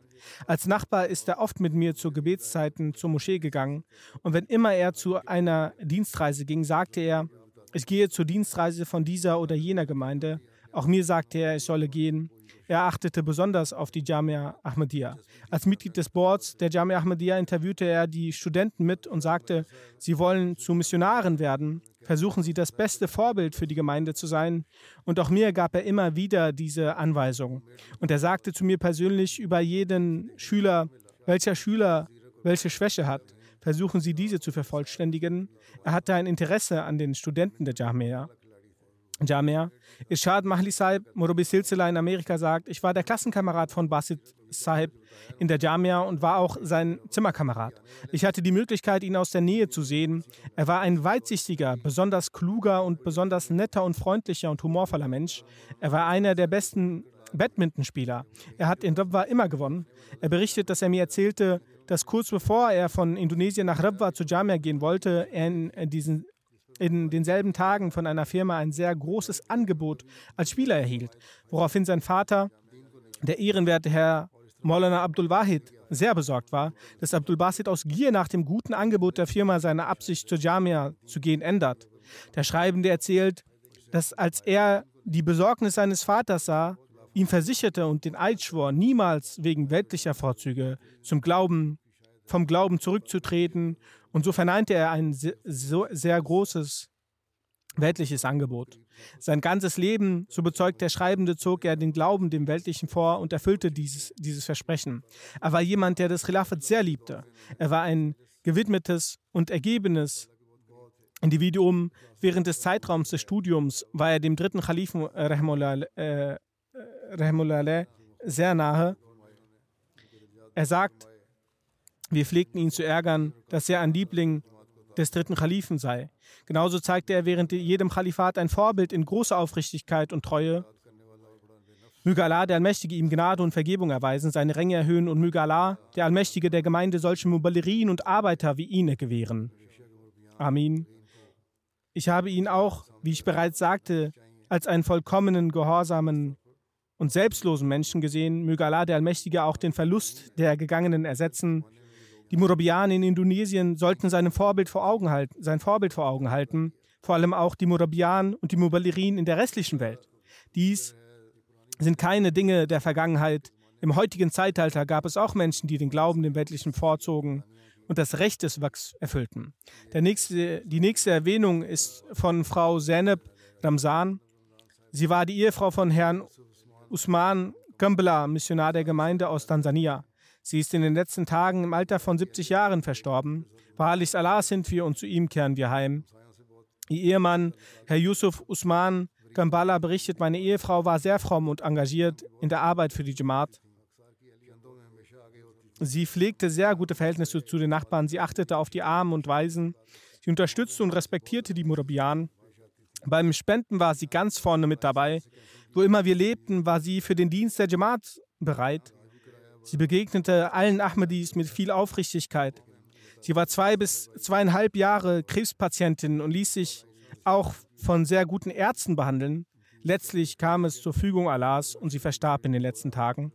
Als Nachbar ist er oft mit mir zu Gebetszeiten zur Moschee gegangen und wenn immer er zu einer Dienstreise ging, sagte er, ich gehe zur Dienstreise von dieser oder jener Gemeinde. Auch mir sagte er, ich solle gehen. Er achtete besonders auf die Jamia Ahmadiyya. Als Mitglied des Boards der Jamia Ahmadiyya interviewte er die Studenten mit und sagte, sie wollen zu Missionaren werden. Versuchen Sie das beste Vorbild für die Gemeinde zu sein. Und auch mir gab er immer wieder diese Anweisung. Und er sagte zu mir persönlich über jeden Schüler, welcher Schüler welche Schwäche hat. Versuchen Sie diese zu vervollständigen. Er hatte ein Interesse an den Studenten der Jamia. Jamia. Ishad Mahli Sahib, Murabi Silsila in Amerika sagt, ich war der Klassenkamerad von Basit Sahib in der Jamia und war auch sein Zimmerkamerad. Ich hatte die Möglichkeit, ihn aus der Nähe zu sehen. Er war ein weitsichtiger, besonders kluger und besonders netter und freundlicher und humorvoller Mensch. Er war einer der besten Badmintonspieler. Er hat in Rabwa immer gewonnen. Er berichtet, dass er mir erzählte, dass kurz bevor er von Indonesien nach Rabwa zu Jamia gehen wollte, er in diesen in denselben Tagen von einer Firma ein sehr großes Angebot als Spieler erhielt, woraufhin sein Vater, der ehrenwerte Herr Maulana Abdul Wahid, sehr besorgt war, dass Abdul Basit aus Gier nach dem guten Angebot der Firma seine Absicht zur Jamia zu gehen ändert. Der Schreibende erzählt, dass als er die Besorgnis seines Vaters sah, ihm versicherte und den Eid schwor, niemals wegen weltlicher Vorzüge zum Glauben, vom Glauben zurückzutreten und so verneinte er ein so sehr großes weltliches Angebot. Sein ganzes Leben, so bezeugt der Schreibende, zog er den Glauben dem Weltlichen vor und erfüllte dieses, dieses Versprechen. Er war jemand, der das Khilafat sehr liebte. Er war ein gewidmetes und ergebenes Individuum. Während des Zeitraums des Studiums war er dem dritten Khalifen äh, äh sehr nahe. Er sagt, wir pflegten ihn zu ärgern, dass er ein Liebling des dritten Khalifen sei. Genauso zeigte er während jedem Khalifat ein Vorbild in großer Aufrichtigkeit und Treue. Möge Allah, der Allmächtige, ihm Gnade und Vergebung erweisen, seine Ränge erhöhen und möge Allah, der Allmächtige der Gemeinde, solche Muballerin und Arbeiter wie ihn gewähren. Amin. Ich habe ihn auch, wie ich bereits sagte, als einen vollkommenen, gehorsamen und selbstlosen Menschen gesehen. Möge Allah, der Allmächtige, auch den Verlust der Gegangenen ersetzen die Murabianer in Indonesien sollten sein Vorbild vor Augen halten, sein Vorbild vor Augen halten, vor allem auch die Murabian und die Muballirin in der restlichen Welt. Dies sind keine Dinge der Vergangenheit. Im heutigen Zeitalter gab es auch Menschen, die den Glauben dem Weltlichen vorzogen und das Recht des Wachs erfüllten. Nächste, die nächste Erwähnung ist von Frau Zainab Ramzan. Sie war die Ehefrau von Herrn Usman Kambla, Missionar der Gemeinde aus Tansania. Sie ist in den letzten Tagen im Alter von 70 Jahren verstorben. Wahrlich Allah sind wir und zu ihm kehren wir heim. Ihr Ehemann, Herr Yusuf Usman Gambala, berichtet, meine Ehefrau war sehr fromm und engagiert in der Arbeit für die Jamaat. Sie pflegte sehr gute Verhältnisse zu den Nachbarn. Sie achtete auf die Armen und Weisen. Sie unterstützte und respektierte die Murabian. Beim Spenden war sie ganz vorne mit dabei. Wo immer wir lebten, war sie für den Dienst der Jamaat bereit. Sie begegnete allen Ahmadis mit viel Aufrichtigkeit. Sie war zwei bis zweieinhalb Jahre Krebspatientin und ließ sich auch von sehr guten Ärzten behandeln. Letztlich kam es zur Fügung Allahs und sie verstarb in den letzten Tagen.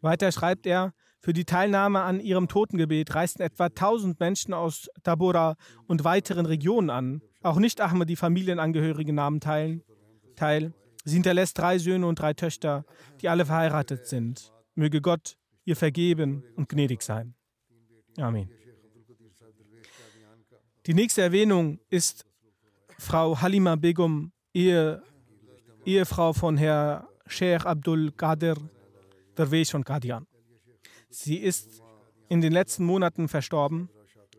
Weiter schreibt er, für die Teilnahme an ihrem Totengebet reisten etwa 1000 Menschen aus Tabora und weiteren Regionen an. Auch nicht Ahmadi Familienangehörige nahmen teil. Sie hinterlässt drei Söhne und drei Töchter, die alle verheiratet sind. Möge Gott ihr vergeben und gnädig sein. Amen. Die nächste Erwähnung ist Frau Halima Begum, Ehe, Ehefrau von Herr Sheikh Abdul Qadir Derwesh von Qadian. Sie ist in den letzten Monaten verstorben.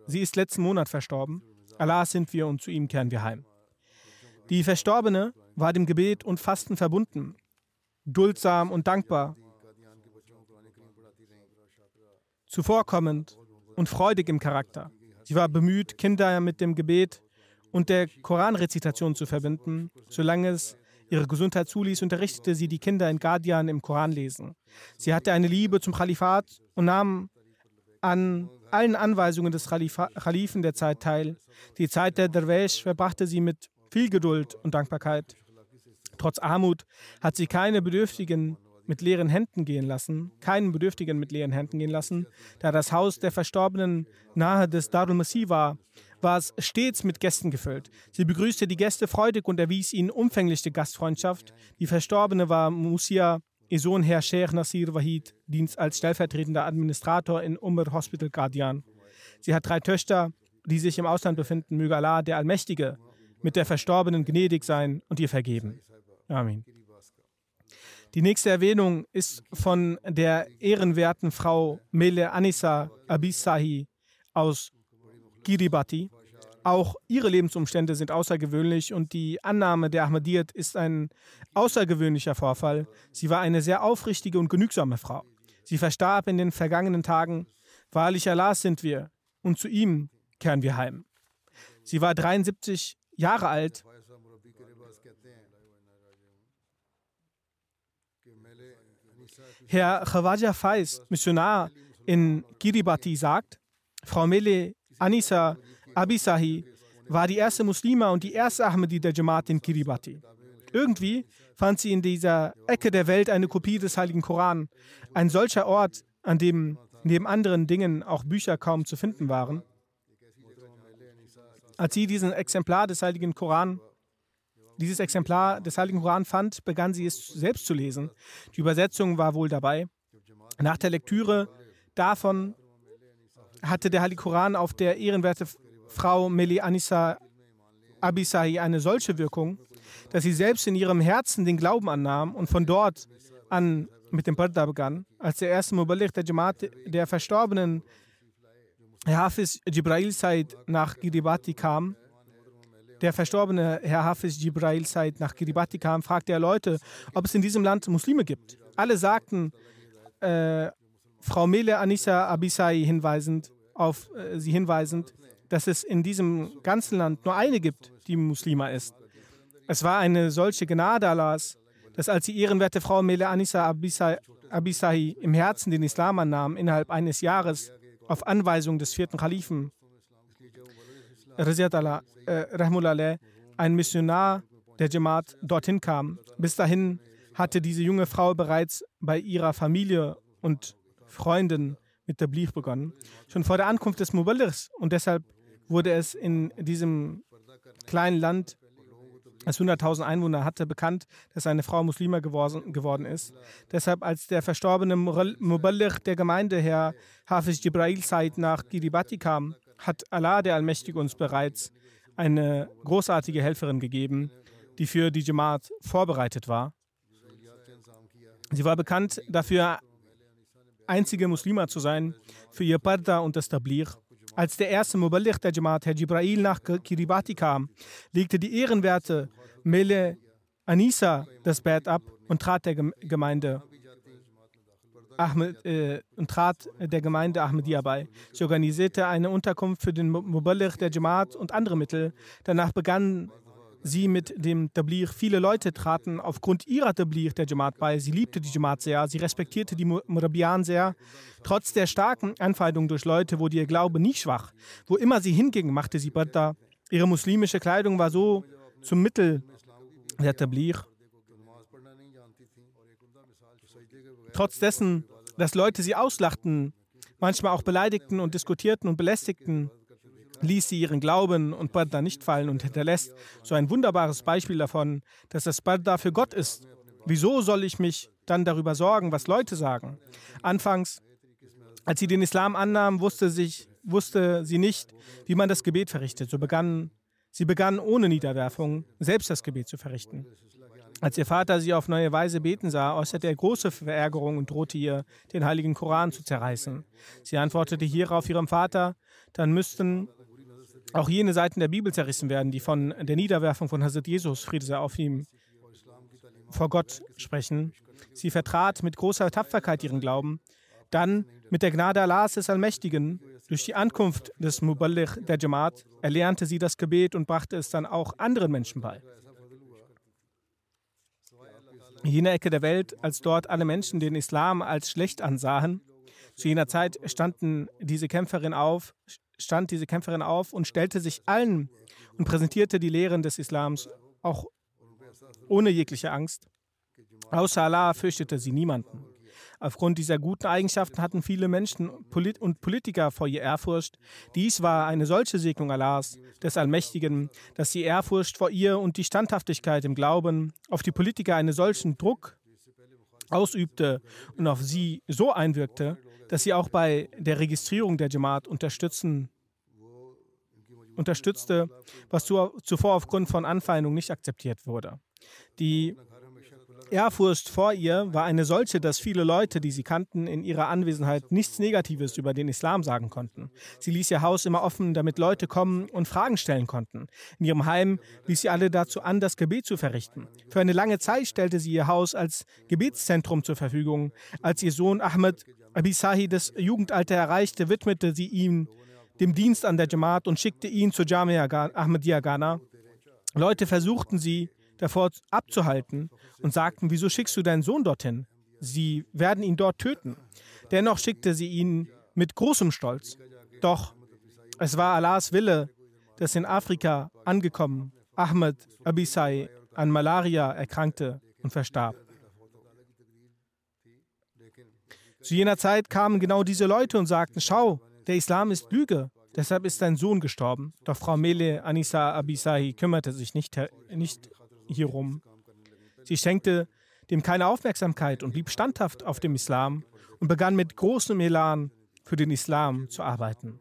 Sie ist letzten Monat verstorben. Allah sind wir und zu ihm kehren wir heim. Die Verstorbene war dem Gebet und Fasten verbunden, duldsam und dankbar, zuvorkommend und freudig im Charakter. Sie war bemüht, Kinder mit dem Gebet und der Koranrezitation zu verbinden, solange es ihre Gesundheit zuließ, unterrichtete sie die Kinder in Guardian im Koran lesen. Sie hatte eine Liebe zum Khalifat und nahm an allen Anweisungen des Khalifen der Zeit teil. Die Zeit der Derwesh verbrachte sie mit viel Geduld und Dankbarkeit. Trotz Armut hat sie keine Bedürftigen mit leeren Händen gehen lassen, keinen Bedürftigen mit leeren Händen gehen lassen, da das Haus der Verstorbenen nahe des Darul Masih war, war es stets mit Gästen gefüllt. Sie begrüßte die Gäste freudig und erwies ihnen umfängliche Gastfreundschaft. Die Verstorbene war Musia, ihr Sohn Herr Sheikh Nasir Wahid, Dienst als stellvertretender Administrator in Umar Hospital Guardian. Sie hat drei Töchter, die sich im Ausland befinden. Möge Allah, der Allmächtige, mit der Verstorbenen gnädig sein und ihr vergeben. Amen. Die nächste Erwähnung ist von der ehrenwerten Frau Mele Anissa Abisahi aus Kiribati. Auch ihre Lebensumstände sind außergewöhnlich und die Annahme der Ahmadiyyat ist ein außergewöhnlicher Vorfall. Sie war eine sehr aufrichtige und genügsame Frau. Sie verstarb in den vergangenen Tagen. Wahrlich Allah sind wir und zu ihm kehren wir heim. Sie war 73 Jahre alt Herr Khawaja Faiz, Missionar in Kiribati, sagt, Frau Mele Anisa Abisahi war die erste Muslima und die erste Ahmadi der Jamaat in Kiribati. Irgendwie fand sie in dieser Ecke der Welt eine Kopie des Heiligen Koran, ein solcher Ort, an dem neben anderen Dingen auch Bücher kaum zu finden waren. Als sie diesen Exemplar des Heiligen Koran dieses Exemplar des Heiligen Koran fand, begann sie es selbst zu lesen. Die Übersetzung war wohl dabei. Nach der Lektüre davon hatte der Heilige Koran auf der ehrenwerte Frau Meli Anissa Abisai eine solche Wirkung, dass sie selbst in ihrem Herzen den Glauben annahm und von dort an mit dem Parda begann. Als der erste Mubaligh der Jamaat der verstorbenen Hafiz Jibrail Said nach Giribati kam, der verstorbene Herr Hafiz Jibrail Said nach Kiribati kam, fragte er Leute, ob es in diesem Land Muslime gibt. Alle sagten, äh, Frau Mele Anissa Abisai hinweisend, auf äh, sie hinweisend, dass es in diesem ganzen Land nur eine gibt, die Muslima ist. Es war eine solche Gnade Allahs, dass als die ehrenwerte Frau Mele Anissa Abisai, Abisai im Herzen den Islam annahm, innerhalb eines Jahres auf Anweisung des vierten Kalifen, Raziat Allah, äh, ein Missionar der Jamaat dorthin kam. Bis dahin hatte diese junge Frau bereits bei ihrer Familie und Freunden mit der Blieb begonnen. Schon vor der Ankunft des Muballighs und deshalb wurde es in diesem kleinen Land, das 100.000 Einwohner hatte, bekannt, dass eine Frau Muslima geworden, ist. Deshalb, als der verstorbene Muballigh der Gemeinde, Herr Hafiz Jibrail Said, nach Kiribati kam, hat Allah, der Allmächtige, uns bereits eine großartige Helferin gegeben, die für die Jamaat vorbereitet war. Sie war bekannt dafür, einzige Muslima zu sein, für ihr Parda und das Tablir. Als der erste Muballigh der Jamaat, Herr Jibrail, nach Kiribati kam, legte die ehrenwerte Mele Anisa das Bett ab und trat der Gemeinde Ahmed, äh, und trat der Gemeinde Ahmadiyya bei. Sie organisierte eine Unterkunft für den Muballigh der Jamaat und andere Mittel. Danach begann sie mit dem Tabligh. Viele Leute traten aufgrund ihrer Tabligh der Jamaat bei. Sie liebte die Jamaat sehr, sie respektierte die Murabian sehr. Trotz der starken Anfeindung durch Leute wurde ihr Glaube nie schwach. Wo immer sie hinging, machte sie Badda. Ihre muslimische Kleidung war so zum Mittel der Tabligh. Trotz dessen, dass Leute sie auslachten, manchmal auch beleidigten und diskutierten und belästigten, ließ sie ihren Glauben und Barda nicht fallen und hinterlässt so ein wunderbares Beispiel davon, dass das Barda für Gott ist. Wieso soll ich mich dann darüber sorgen, was Leute sagen? Anfangs, als sie den Islam annahm, wusste, sich, wusste sie nicht, wie man das Gebet verrichtet. So begann sie begann ohne Niederwerfung selbst das Gebet zu verrichten. Als ihr Vater sie auf neue Weise beten sah, äußerte er große Verärgerung und drohte ihr, den heiligen Koran zu zerreißen. Sie antwortete hierauf ihrem Vater, dann müssten auch jene Seiten der Bibel zerrissen werden, die von der Niederwerfung von Hazrat Jesus, Friede sei auf ihm, vor Gott sprechen. Sie vertrat mit großer Tapferkeit ihren Glauben. Dann, mit der Gnade Allahs des Allmächtigen, durch die Ankunft des Muballigh der Jamaat, erlernte sie das Gebet und brachte es dann auch anderen Menschen bei. Jener Ecke der Welt, als dort alle Menschen den Islam als schlecht ansahen. Zu jener Zeit standen diese Kämpferin auf, stand diese Kämpferin auf und stellte sich allen und präsentierte die Lehren des Islams auch ohne jegliche Angst. Außer Allah fürchtete sie niemanden. Aufgrund dieser guten Eigenschaften hatten viele Menschen und Politiker vor ihr Ehrfurcht. Dies war eine solche Segnung Allahs, des Allmächtigen, dass die Ehrfurcht vor ihr und die Standhaftigkeit im Glauben auf die Politiker einen solchen Druck ausübte und auf sie so einwirkte, dass sie auch bei der Registrierung der Jamaat unterstützen, unterstützte, was zuvor aufgrund von Anfeindung nicht akzeptiert wurde. Die Ehrfurcht vor ihr war eine solche, dass viele Leute, die sie kannten, in ihrer Anwesenheit nichts Negatives über den Islam sagen konnten. Sie ließ ihr Haus immer offen, damit Leute kommen und Fragen stellen konnten. In ihrem Heim ließ sie alle dazu an, das Gebet zu verrichten. Für eine lange Zeit stellte sie ihr Haus als Gebetszentrum zur Verfügung. Als ihr Sohn Ahmed Abisahi das Jugendalter erreichte, widmete sie ihm dem Dienst an der Jamaat und schickte ihn zur Jamia Ahmadiyya Ghana. Leute versuchten sie, davor abzuhalten und sagten, wieso schickst du deinen Sohn dorthin? Sie werden ihn dort töten. Dennoch schickte sie ihn mit großem Stolz. Doch es war Allahs Wille, dass in Afrika angekommen Ahmed Abisai an Malaria erkrankte und verstarb. Zu jener Zeit kamen genau diese Leute und sagten, schau, der Islam ist Lüge, deshalb ist dein Sohn gestorben. Doch Frau Mele Anisa Abisai kümmerte sich nicht, nicht hierum. Sie schenkte dem keine Aufmerksamkeit und blieb standhaft auf dem Islam und begann mit großem Elan für den Islam zu arbeiten.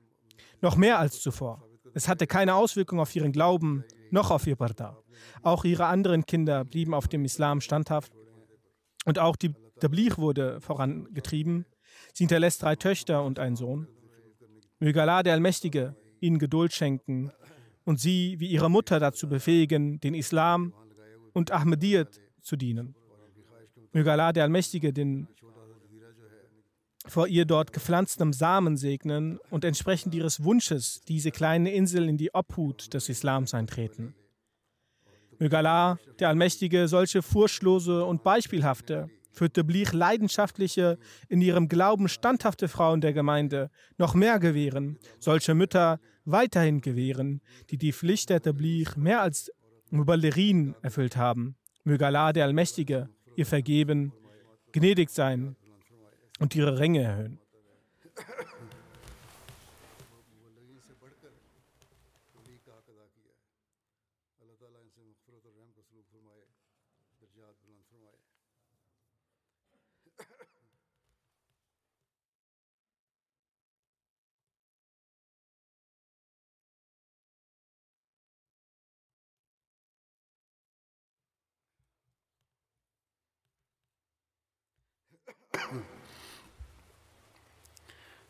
Noch mehr als zuvor. Es hatte keine Auswirkung auf ihren Glauben noch auf ihr Barda. Auch ihre anderen Kinder blieben auf dem Islam standhaft und auch die Tabligh wurde vorangetrieben. Sie hinterlässt drei Töchter und einen Sohn. Möge Allah, der Allmächtige, ihnen Geduld schenken und sie wie ihre Mutter dazu befähigen, den Islam und Ahmadiyyat zu dienen. Möge Allah, der Allmächtige, den vor ihr dort gepflanzten Samen segnen und entsprechend ihres Wunsches diese kleine Insel in die Obhut des Islams eintreten. Möge Allah, der Allmächtige, solche furchtlose und beispielhafte, für Tablich leidenschaftliche, in ihrem Glauben standhafte Frauen der Gemeinde noch mehr gewähren, solche Mütter weiterhin gewähren, die die Pflicht der Tablich mehr als Muballerin erfüllt haben. Möge Allah, der Allmächtige, ihr vergeben, gnädig sein und ihre Ränge erhöhen.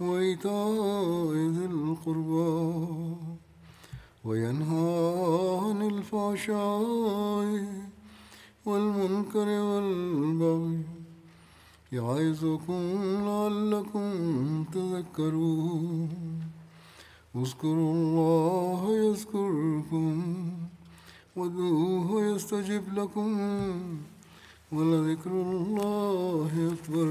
وإيتاء ذي القربى وينهى عن الفحشاء والمنكر والبغي يعظكم لعلكم تذكرون. اذكروا الله يذكركم وادعوه يستجب لكم ولذكر الله أكبر.